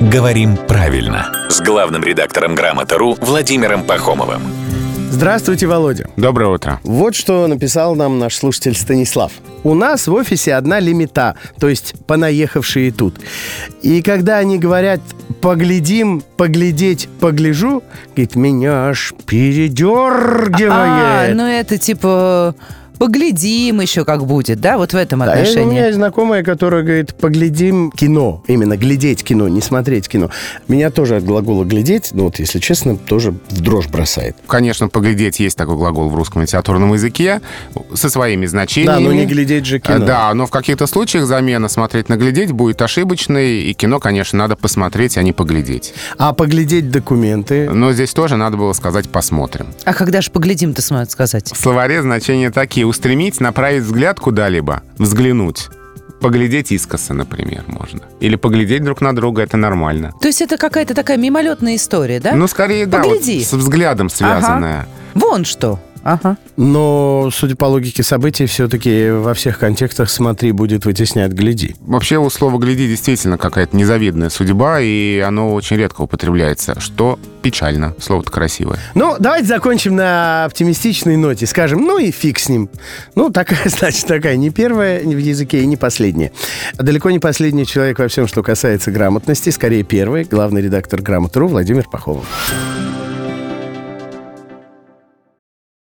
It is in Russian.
«Говорим правильно» с главным редактором «Грамота.ру» Владимиром Пахомовым. Здравствуйте, Володя. Доброе утро. Вот что написал нам наш слушатель Станислав. У нас в офисе одна лимита, то есть понаехавшие тут. И когда они говорят «поглядим», «поглядеть», «погляжу», говорит, меня аж передергивает. А, ну это типа поглядим еще как будет, да, вот в этом Да, и у отношении. меня есть знакомая, которая говорит, поглядим кино. Именно глядеть кино, не смотреть кино. Меня тоже от глагола глядеть, ну вот, если честно, тоже в дрожь бросает. Конечно, поглядеть есть такой глагол в русском литературном языке со своими значениями. Да, но не глядеть же кино. Э, Да, но в каких-то случаях замена смотреть на глядеть будет ошибочной, и кино, конечно, надо посмотреть, а не поглядеть. А поглядеть документы. Но здесь тоже надо было сказать «посмотрим». А когда же поглядим-то сказать? В словаре значения такие. Устремить, направить взгляд куда-либо, взглянуть. Поглядеть искоса, например, можно. Или поглядеть друг на друга, это нормально. То есть это какая-то такая мимолетная история, да? Ну, скорее, да, вот Погляди. с взглядом связанная. Вон что. Ага. Но, судя по логике событий, все-таки во всех контекстах «смотри» будет вытеснять «гляди». Вообще у слова «гляди» действительно какая-то незавидная судьба, и оно очень редко употребляется, что печально. Слово-то красивое. Ну, давайте закончим на оптимистичной ноте. Скажем, ну и фиг с ним. Ну, такая, значит, такая. Не первая в языке и не последняя. Далеко не последний человек во всем, что касается грамотности. Скорее, первый. Главный редактор «Грамотру» Владимир Пахомов.